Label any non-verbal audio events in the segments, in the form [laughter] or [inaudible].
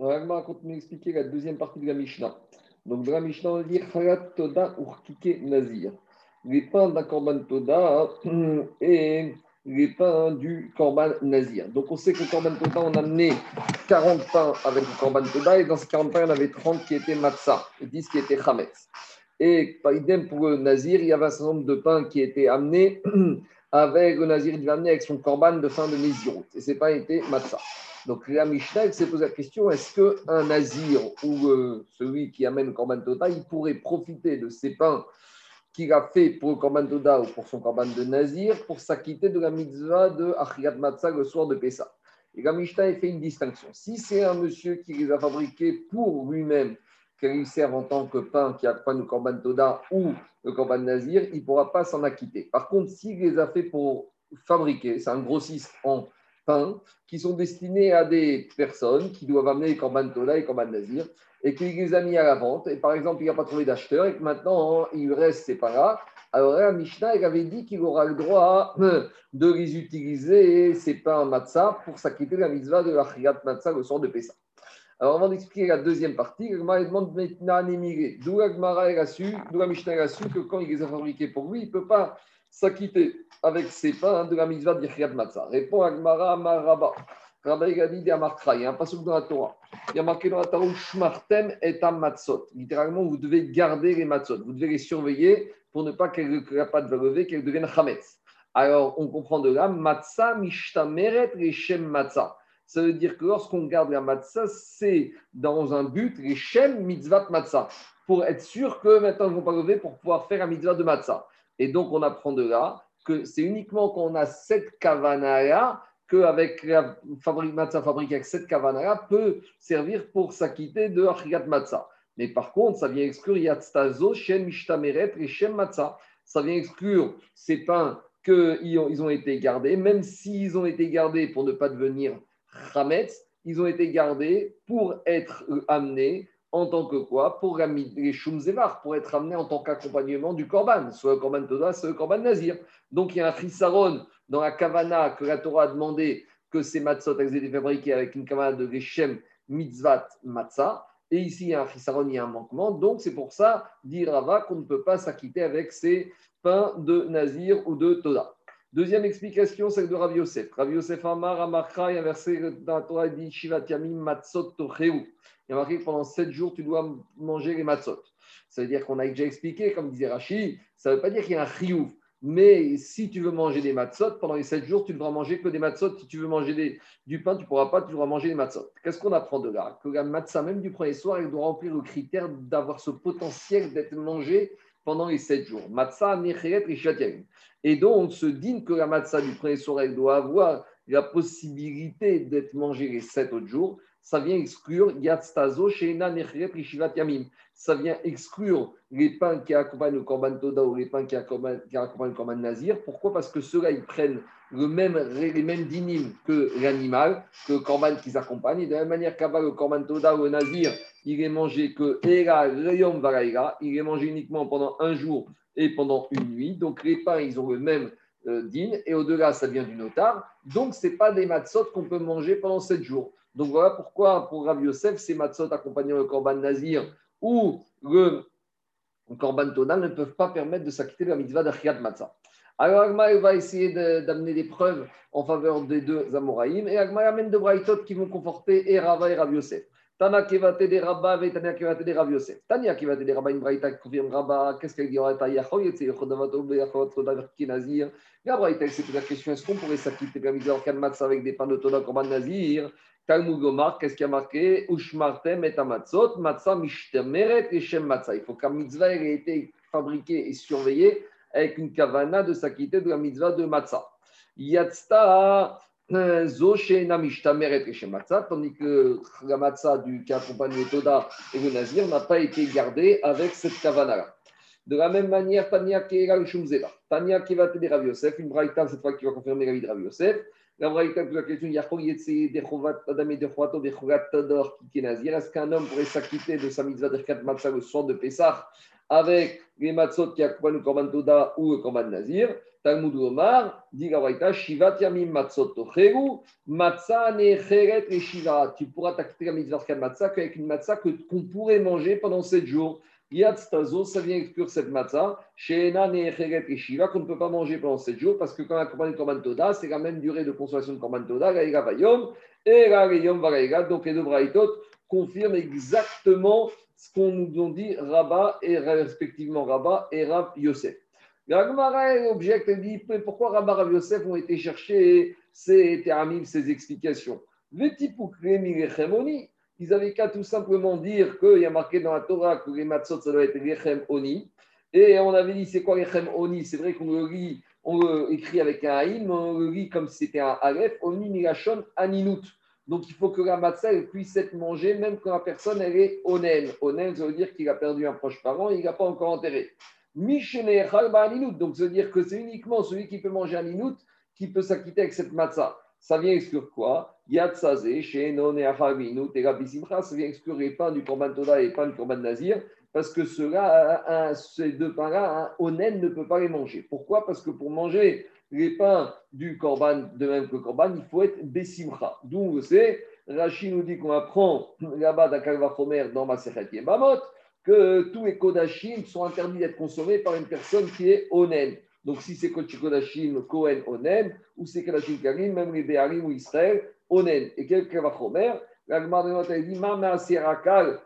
Va continue d'expliquer la deuxième partie de la Mishnah. Donc, dans la Mishnah, on dit Toda Urkike Nazir. Les pains d'un Korban Toda [clears throat] et les pains du Korban Nazir. Donc, on sait que le Korban Toda, on a amené 40 pains avec le Korban Toda et dans ces 40 pains, il y en avait 30 qui étaient Matzah et 10 qui étaient Chametz. Et idem pour le Nazir, il y avait un certain nombre de pains qui étaient amenés [clears throat] avec le Nazir, il devait amener avec son Korban de fin de Nézirut. Et ces pains étaient Matzah. Donc la Mishnah s'est posé la question est-ce qu'un nazir ou euh, celui qui amène Korban Toda, il pourrait profiter de ces pains qu'il a fait pour le Korban Toda ou pour son Korban de nazir pour s'acquitter de la mitzvah de Achiyat Matzah le soir de Pessah? Et la Mishnah fait une distinction. Si c'est un monsieur qui les a fabriqués pour lui-même, qu'il lui en tant que pain qui accompagne le Korban Toda ou le Korban Nazir, il ne pourra pas s'en acquitter. Par contre, s'il les a fait pour fabriquer, c'est un grossiste en qui sont destinés à des personnes qui doivent amener les Korban Tola et Korban Nazir et qu'il les a mis à la vente. Et par exemple, il n'a pas trouvé d'acheteur et que maintenant il reste ces pains-là. Alors là, Mishnah il avait dit qu'il aura le droit [clears throat] de les utiliser, ces pains matzah, pour s'acquitter de la mitzvah de la Chiyat matzah le soir de Pessah. Alors avant d'expliquer la deuxième partie, Gemara demande maintenant D'où la su, d'où la Mishnah a su que quand il les a fabriqués pour lui, il ne peut pas s'acquitter avec ses pains de la mitzvah d'Ichriad Matzah. Répond Agmara Maraba. Rabbi Gadi dit il y a un passage dans la Torah. Il y a marqué dans la Torah Shmartem et Matzot. Littéralement, vous devez garder les matzot, vous devez les surveiller pour ne pas qu'elles ne pas de qu'elles deviennent chametz. Alors, on comprend de là, matzah mishtameret reshem matzah. Ça veut dire que lorsqu'on garde la matzah, c'est dans un but, reshem mitzvah matzah, pour être sûr que maintenant ils ne vont pas lever pour pouvoir faire la mitzvah de matzah. Et donc, on apprend de là que c'est uniquement quand on a cette kavana qu'avec la fabrique matzah fabriquée avec cette kavana peut servir pour s'acquitter de achiyat matzah. Mais par contre, ça vient exclure yatztazo, shen mishtameret et shem matzah. Ça vient exclure ces pains qu'ils ont, été gardés, même s'ils ont été gardés pour ne pas devenir chametz, ils ont été gardés pour être amenés en tant que quoi Pour les Shumzevar, pour être amené en tant qu'accompagnement du Korban, soit le Korban Toda, soit le Korban Nazir. Donc il y a un Chisaron dans la Kavana que la Torah a demandé que ces matzot aient été fabriqués avec une Kavana de Geshem Mitzvat Matzah. Et ici, il y a un Chisaron, il y a un manquement. Donc c'est pour ça, dit Rava, qu'on ne peut pas s'acquitter avec ces pains de Nazir ou de Toda. Deuxième explication, c'est de Rav Yosef. Rav Yosef Amar, Amarcha, il y a un verset dans la Torah, dit Shivat Yamim Matzot Tocheu il y a marqué que pendant 7 jours, tu dois manger les matzot. Ça veut dire qu'on a déjà expliqué, comme disait Rachid, ça ne veut pas dire qu'il y a un chiouf. Mais si tu veux manger des matzot, pendant les 7 jours, tu ne devras manger que des matzot. Si tu veux manger du pain, tu ne pourras pas, tu devras manger des matzot. Qu'est-ce qu'on apprend de là? Que la matzah, même du premier soir, elle doit remplir le critère d'avoir ce potentiel d'être mangé pendant les 7 jours. Matzah, necheret et Et donc, on se dit que la matzah du premier soir, elle doit avoir la possibilité d'être mangée les 7 autres jours ça vient exclure Yatztazo Sheina Nechret Rishivat Yamim. Ça vient exclure les pains qui accompagnent le Korban Toda ou les pains qui accompagnent, le Korban Nazir. Pourquoi? Parce que ceux-là, ils prennent les mêmes dynimes que l'animal, que le Korban qu'ils accompagnent. de la même manière qu'avant le Korban Toda ou le Nazir, il est mangé que Era Reyom Varaïra, il est mangé uniquement pendant un jour et pendant une nuit. Donc les pains, ils ont le même din, et au-delà, ça vient du notar. Donc, ce n'est pas des matzot qu'on peut manger pendant sept jours. Donc voilà pourquoi pour Rabbi Yosef, ces matzot accompagnant le korban nazir ou le korban tonal ne peuvent pas permettre de s'acquitter de la mitzvah d'Achiyat Matzah. Alors Agma va essayer d'amener des preuves en faveur des deux Amoraïm et Agma amène deux braïtot qui vont conforter et et Rabbi Yosef. Tana kevate de Rabba Tania kevate de Rabbi Yosef. Tania kevate de Rabba, une braïta qui confirme Rabba. Qu'est-ce qu'elle dit en Reta Yachol Yetze Yochodavato Beyachot Sodaver Kinazir. La braïta, c'est la question est-ce qu'on pourrait s'acquitter de la mitzvah d'Achiyat Matzah avec des pains de Toda Korban Nazir Talmud qu'est-ce qui a marqué Ushmartem et Amatzot, Matzah Mishtemeret et Shem Matzah. Il faut qu'un mitzvah ait été fabriqué et surveillé avec une kavana de s'acquitter de la mitzvah de Matzah. Yatzta Tandis que la Matzah du, qui accompagne le Toda et le Nazir n'a pas été gardée avec cette kavana-là. De la même manière, Tania Kera Shumzela. Tania Kevate de Rav Yosef, une braïta cette fois qui va confirmer la vie de Rav Yosef. La Braïta pose la question Est-ce qu'un homme pourrait s'acquitter de sa mitzvah d'Erkat Matzah le soir de Pessah avec les matzot qui accompagnent le Korban Toda ou le Korban Nazir Talmud Omar dit la Braïta Shivat Yamim Matzot Matzah Necheret et Shiva. Tu pourras t'acquitter la mitzvah d'Erkat Matzah qu'avec une matzah qu'on pourrait manger pendant 7 jours. Yad Stazo, ça vient exclure cette matzah, Sheena Necheret et Shiva, qu'on ne peut pas manger pendant 7 jours, parce que quand accompagne le Korban Toda, c'est la même durée de consommation de Korban Toda, la Vayom, et la Yom Varega. Donc les deux Braïtot confirment exactement ce qu'on nous a dit Rabat et respectivement Rabat et Rav Yosef. L'Agmara objecte et dit pourquoi Rabat et Rav Yosef ont été chercher ces termes, ces explications? Ils avaient qu'à tout simplement dire qu'il y a marqué dans la Torah que les matzot, ça doit être Lechem Oni. Et on avait dit, c'est quoi Lechem Oni C'est vrai qu'on le lit, on le écrit avec un Aïn, mais on le lit comme si c'était un Aleph, Oni Milachon Aninut. Donc il faut que la matzah puisse être mangée même quand la personne elle est onen. Onen, ça veut dire qu'il a perdu un proche parent, il n'a pas encore enterré. Donc ça veut dire que c'est uniquement celui qui peut manger un inout qui peut s'acquitter avec cette matzah. Ça vient exclure quoi? Yatsazé, chez Non et et Ça vient exclure les pains du Korban Toda et les pains du Korban Nazir, parce que ceux-là, ces deux pains-là, Onen ne peut pas les manger. Pourquoi? Parce que pour manger les pains du Korban, de même que le Korban, il faut être Bessimcha. D'où on sait, Rachid nous dit qu'on apprend là-bas d'Akalva Chomer dans Masechet Yemamot que tous les Kodashim sont interdits d'être consommés par une personne qui est Onen. Donc, si c'est Kodashim, Kohen, Onen, ou c'est Kodashim Karim, même les ou Israël, Onen. Et quel Chomer La Gemara de dit Mama Serakal,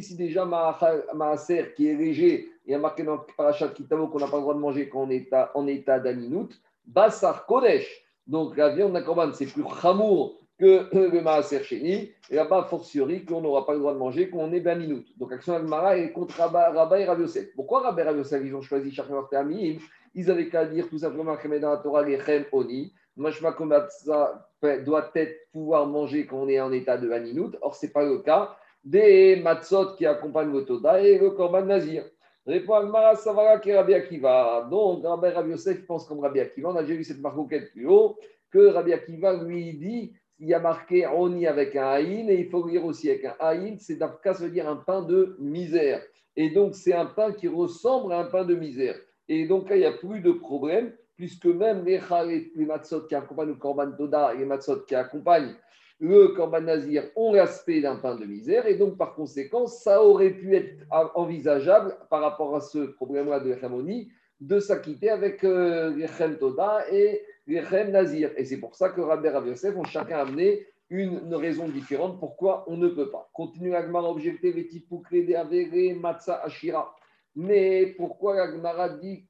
si déjà Maaser qui est léger, il y a marqué dans Parashat Kitavo qu'on n'a pas le droit de manger quand on est en état d'aninout, Basar Kodesh. Donc la viande d'un c'est plus chamour que le Maaser Sheni. Et là-bas, fortiori, qu'on n'aura pas le droit de manger quand on est d'aninout. Donc Action Agmara est contre Rabba et Rav Yosef. Pourquoi Rabba et Rav Yosef, ils ont choisi chacun leur termine Ils avaient qu'à dire tout simplement que dans la Torah, les Chem Oni. Mashma ça doit être pouvoir manger quand on est en état de Haninout. Or, ce n'est pas le cas des matzot qui accompagnent le Toda et le Korban Nazir. Répond Almara Savara qui Rabbi Akiva. Donc, Rabbi Yosef pense comme Rabbi Akiva. On a déjà vu cette marquette plus haut que Rabbi Akiva lui dit il y a marqué Oni avec un Haïn et il faut lire aussi avec un Haïn. C'est ça veut dire un pain de misère. Et donc, c'est un pain qui ressemble à un pain de misère. Et donc, là, il n'y a plus de problème puisque même les chalet, les matzot qui accompagnent le korban toda et les matzot qui accompagnent le korban nazir ont l'aspect d'un pain de misère, et donc par conséquent, ça aurait pu être envisageable par rapport à ce problème-là de l'hérémonie de s'acquitter avec euh, l'Echem Toda et Nazir. Et c'est pour ça que Rabbi Rav Yosef ont chacun amené une, raison différente pourquoi on ne peut pas. Continue objecter les types avérés, Matza Ashira. Mais pourquoi la dit,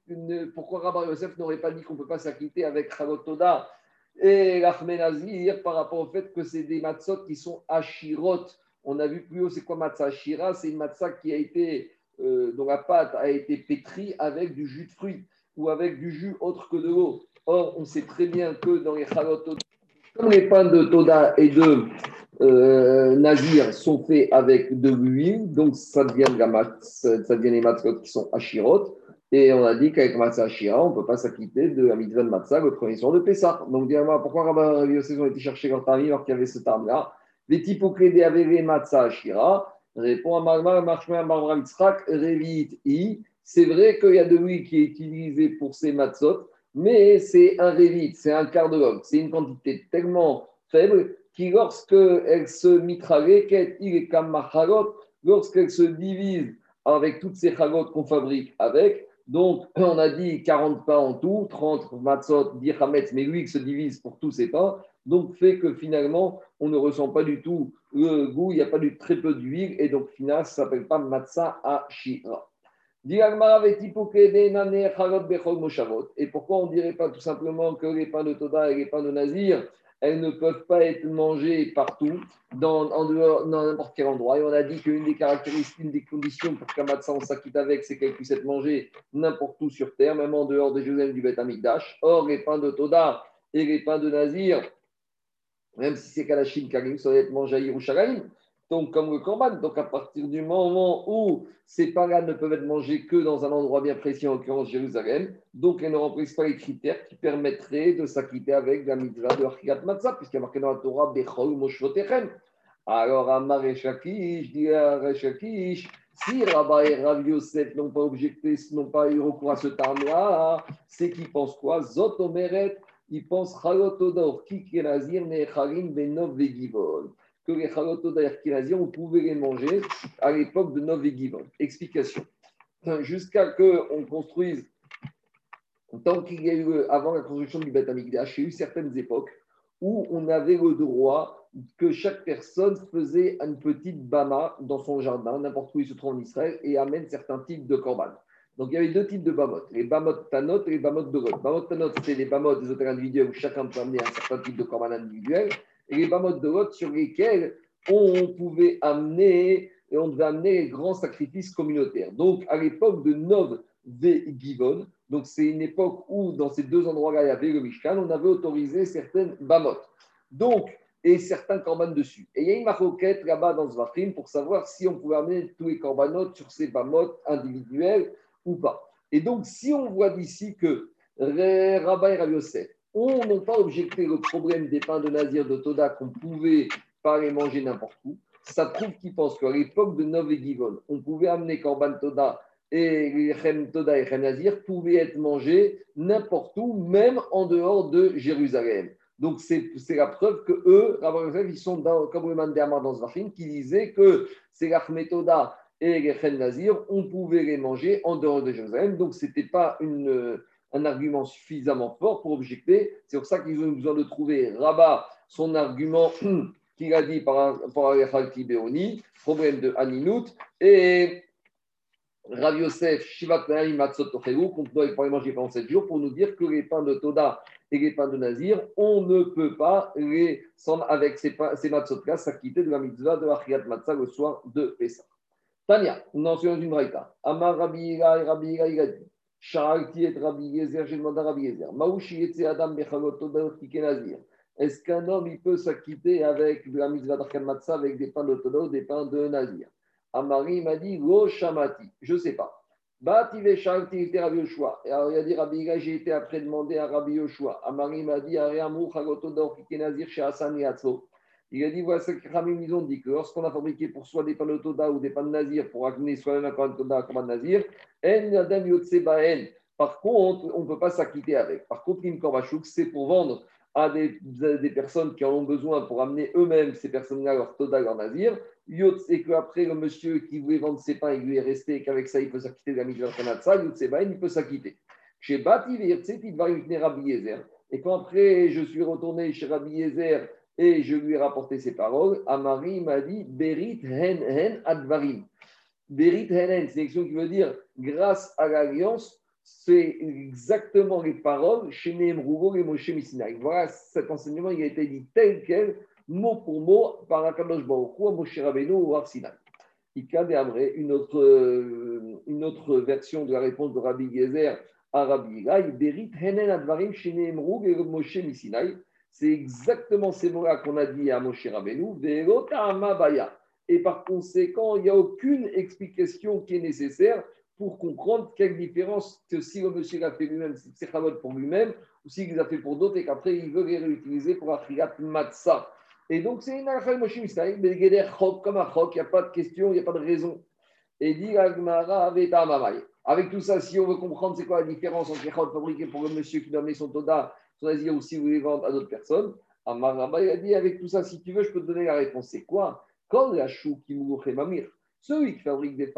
pourquoi Rabbi Yosef n'aurait pas dit qu'on ne peut pas s'acquitter avec Chalotoda et l'Achmenazir par rapport au fait que c'est des matzot qui sont ashirot? On a vu plus haut, c'est quoi matzah ashira? C'est une matzah qui a été, euh, dont la pâte a été pétrie avec du jus de fruits ou avec du jus autre que de l'eau. Or, on sait très bien que dans les Chalotoda, comme les pains de Toda et de euh, Nazir sont faits avec de l'huile, donc ça devient, devient les matzot qui sont achirot. Et on a dit qu'avec matzah ashira, on ne peut pas s'acquitter de la mitzvah de matzah le premier soir de Pessah. Donc, dis-moi, pourquoi Rabbi Yosef ont été chercher leur tarif alors qu'il y avait ce terme-là Les typoclédés avaient matzah ashira. Répond à Marmar, Marshmer, Marmar, Mitzrak, Revit, I. C'est vrai qu'il y a de l'huile qui est utilisée pour ces matzot, mais c'est un Revit, c'est un quart de log. C'est une quantité tellement faible qui, lorsqu'elle se mitraille, lorsqu'elle se divise avec toutes ces chagotes qu'on fabrique avec, donc on a dit 40 pains en tout, 30 matzot, 10 hametz, mais lui se divise pour tous ces pains, donc fait que finalement on ne ressent pas du tout le goût, il n'y a pas du très peu d'huile, et donc finalement ça ne s'appelle pas matzah ashira. Et pourquoi on ne dirait pas tout simplement que les pains de Toda et les pains de Nazir, elles ne peuvent pas être mangées partout, dans, en dehors, n'importe quel endroit? Et on a dit qu'une des caractéristiques, une des conditions pour qu'un matzah s'acquitte avec, c'est qu'elle puisse être mangée n'importe où sur terre, même en dehors de Jérusalem du Beth Amikdash. Or, les pains de Toda et les pains de Nazir, même si c'est Kalachim Karim, ça doit être mangé à Yerushalayim. Donc comme le korban. Donc à partir du moment où ces pains-là ne peuvent être mangés que dans un endroit bien précis, en l'occurrence Jérusalem, donc elles ne remplissent pas les critères qui permettraient de s'acquitter avec la mitzvah de Achigat Matzah, puisqu'il y a marqué dans la Torah Bechol Moshvotechem. Alors à Maréchakish, dit à Rechakish, si Rabba et Rav n'ont pas objecté, n'ont pas eu recours à ce terme-là, c'est qu'ils pensent quoi? Zot Omeret, ils pensent Chalotodor, Kikelazir, Necharim, Benov, Vegivol que les chalotot on pouvait les manger à l'époque de Nov Explication. Jusqu'à ce qu'on construise, tant qu'il y a eu, avant la construction du Beth Amikdash, il y a eu certaines époques où on avait le droit que chaque personne faisait une petite bama dans son jardin, n'importe où il se trouve en Israël, et amène certains types de korban. Donc il y avait deux types de bamot, les bamot tanot et les bamot de Bamot tanot, c'est les bamot des hôtels individuels où chacun peut amener un certain type de korban individuel et les bamot de l'autre sur lesquels on pouvait amener, et on devait amener les grands sacrifices communautaires. Donc, à l'époque de Nov ve Givon, donc c'est une époque où dans ces deux endroits-là, il y avait le Mishkan, on avait autorisé certaines bamot. Donc, et certains korban dessus. Et il y a une maroquette là-bas dans Zvachim pour savoir si on pouvait amener tous les korbanot sur ces bamot individuels ou pas. Et donc, si on voit d'ici que Rabbi Rabbi Yosef on n'a pas objecté le problème des pains de Nazir de Toda qu'on pouvait pas les manger n'importe où. Ça prouve qu'ils pensent qu'à l'époque de Nov et Givon, on pouvait amener Korban Toda et Chem Toda et Chem Nazir pouvaient être mangés n'importe où, même en dehors de Jérusalem. Donc c'est la preuve que eux, ils sont comme le dans Zvachim, qui disait que c'est la Toda et les Nazir, on pouvait les manger en dehors de Jérusalem. Donc ce n'était pas une un argument suffisamment fort pour objecter. C'est pour ça qu'ils ont besoin de trouver Rabat, son argument qu'il a dit par rapport à problème de Aninout, et Rav Yosef, Shivat Matzot qu'on doit les manger pendant 7 jours pour nous dire que les pains de Toda et les pains de Nazir, on ne peut pas les, avec ces, ces matzot-là, s'acquitter de la mitzvah de Achiyat Matzah le soir de Pessah. Tania, nous en sommes une braïta. Amar Rabbi et Rabbi et Rabbi Yezer, j'ai demandé à Rabbi Yezer. Adam Nazir. Est-ce qu'un homme il peut s'acquitter avec de la mitzvah avec des pains de Todo, des pains de Nazir Amari m'a dit Lo Shamati, je ne sais pas. Bati Shalti était Rabbi Yoshua. Et alors il Rabbi j'ai été après demander à Rabbi Yoshua. Amari m'a dit Ariamou Chagotodor Nazir chez Hassan Yatzlo. Il a dit voilà ce que Ramim ils dit que lorsqu'on a fabriqué pour soi des pains de Toda ou des pains de Nazir pour amener soi-même un pain de Toda, un pain de Nazir, par contre, on ne peut pas s'acquitter avec. Par contre, une Korbachouk, c'est pour vendre à des, des, personnes qui en ont besoin pour amener eux-mêmes ces personnes-là leur Toda, leur Nazir. Yot, c'est qu'après, le monsieur qui voulait vendre ses pains, il lui est resté et qu'avec ça, il peut s'acquitter de la Mikvah Kanatsa, Yot il peut s'acquitter. Chez Bati, il va venir Rabbi Yezer. Et quand après, je suis retourné chez Rabbi Yezer et je lui ai rapporté ces paroles. Amari m'a dit Berit hen hen advarim. Berit hen hen, c'est une expression qui veut dire grâce à l'alliance, c'est exactement les paroles chez Nehemrugo et Moshe Missinaï. Voilà, cet enseignement il a été dit tel quel, mot pour mot, par Akadosh Baruch Moshe Rabbeinu ou Arsinaï. Une autre, euh, une autre version de la réponse de Rabbi Gezer à Rabbi Gai, Berit hen advarim chez Nehemrugo et Moshe Missinaï. C'est exactement ces mots-là qu'on a dit à Moshe Rabbeinu, et par conséquent, il n'y a aucune explication qui est nécessaire pour comprendre quelle différence que si le monsieur l'a fait lui-même, c'est pour lui-même, ou s'il les a fait pour d'autres et qu'après il veut les réutiliser pour Achirat Matzah. Et donc c'est une Misraïm, mais comme un il n'y a pas de question, il n'y a pas de raison. Et dit Avec tout ça, si on veut comprendre c'est quoi la différence entre les chok fabriqués pour le monsieur qui doit amener son toda choisir aussi vous les vendre à d'autres personnes. Il a dit avec tout ça, si tu veux, je peux te donner la réponse. C'est quoi? Quand la chou qui mamir, celui qui fabrique des,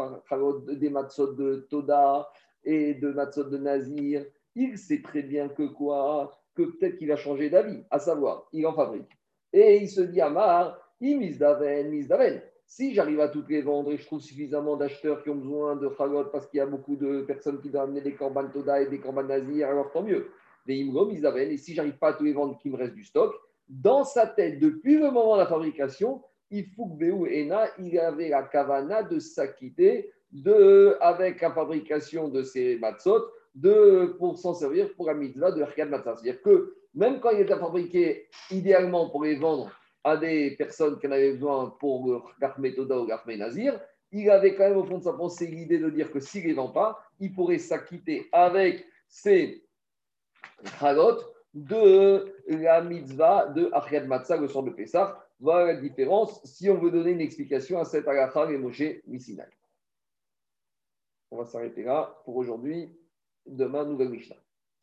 des matzot de Toda et de matzot de Nazir, il sait très bien que quoi? Que peut-être qu'il a changé d'avis, à savoir, il en fabrique. Et il se dit, Amar, il mise d'aven, mise d'aven. Si j'arrive à toutes les vendre et je trouve suffisamment d'acheteurs qui ont besoin de chagot parce qu'il y a beaucoup de personnes qui doivent amener des korban Toda et des korban Nazir, alors tant mieux et si j'arrive pas à tous les vendre, qu'il me reste du stock, dans sa tête, depuis le moment de la fabrication, il faut que Béou Ena, il avait la kavana de s'acquitter de, avec la fabrication de ces matzot de, pour s'en servir pour la mitzvah de Riyad Matzah. C'est-à-dire que même quand il est fabriqué idéalement pour les vendre à des personnes qui en avaient besoin pour le Garmé Toda ou Garmé Nazir, il avait quand même au fond de sa pensée l'idée de dire que s'il ne les vend pas, il pourrait s'acquitter avec ses halot de la mitzvah de Achriad Matzah, le soir de Pessah. Voilà la différence si on veut donner une explication à cette halakha et Moshe Missinai. On va s'arrêter là pour aujourd'hui. Demain, nouvelle Mishnah.